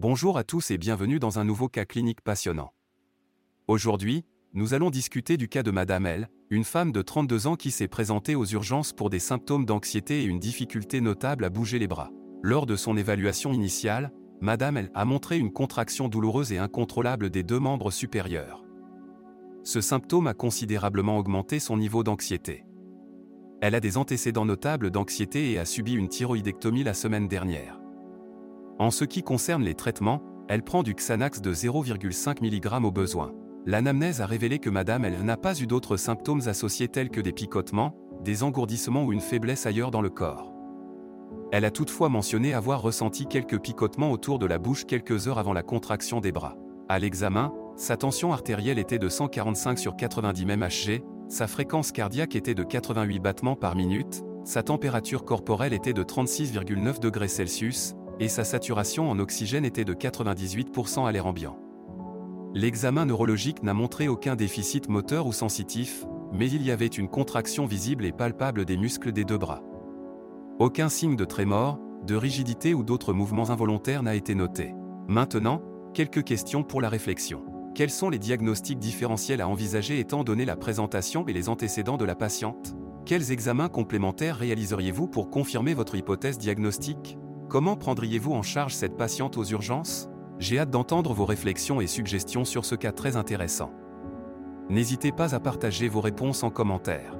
Bonjour à tous et bienvenue dans un nouveau cas clinique passionnant. Aujourd'hui, nous allons discuter du cas de Madame L, une femme de 32 ans qui s'est présentée aux urgences pour des symptômes d'anxiété et une difficulté notable à bouger les bras. Lors de son évaluation initiale, Madame L a montré une contraction douloureuse et incontrôlable des deux membres supérieurs. Ce symptôme a considérablement augmenté son niveau d'anxiété. Elle a des antécédents notables d'anxiété et a subi une thyroïdectomie la semaine dernière. En ce qui concerne les traitements, elle prend du Xanax de 0,5 mg au besoin. L'anamnèse a révélé que madame elle n'a pas eu d'autres symptômes associés tels que des picotements, des engourdissements ou une faiblesse ailleurs dans le corps. Elle a toutefois mentionné avoir ressenti quelques picotements autour de la bouche quelques heures avant la contraction des bras. À l'examen, sa tension artérielle était de 145 sur 90 mmHg, sa fréquence cardiaque était de 88 battements par minute, sa température corporelle était de 36,9 degrés Celsius, et sa saturation en oxygène était de 98% à l'air ambiant. L'examen neurologique n'a montré aucun déficit moteur ou sensitif, mais il y avait une contraction visible et palpable des muscles des deux bras. Aucun signe de trémor, de rigidité ou d'autres mouvements involontaires n'a été noté. Maintenant, quelques questions pour la réflexion. Quels sont les diagnostics différentiels à envisager étant donné la présentation et les antécédents de la patiente? Quels examens complémentaires réaliseriez-vous pour confirmer votre hypothèse diagnostique? Comment prendriez-vous en charge cette patiente aux urgences? J'ai hâte d'entendre vos réflexions et suggestions sur ce cas très intéressant. N'hésitez pas à partager vos réponses en commentaire.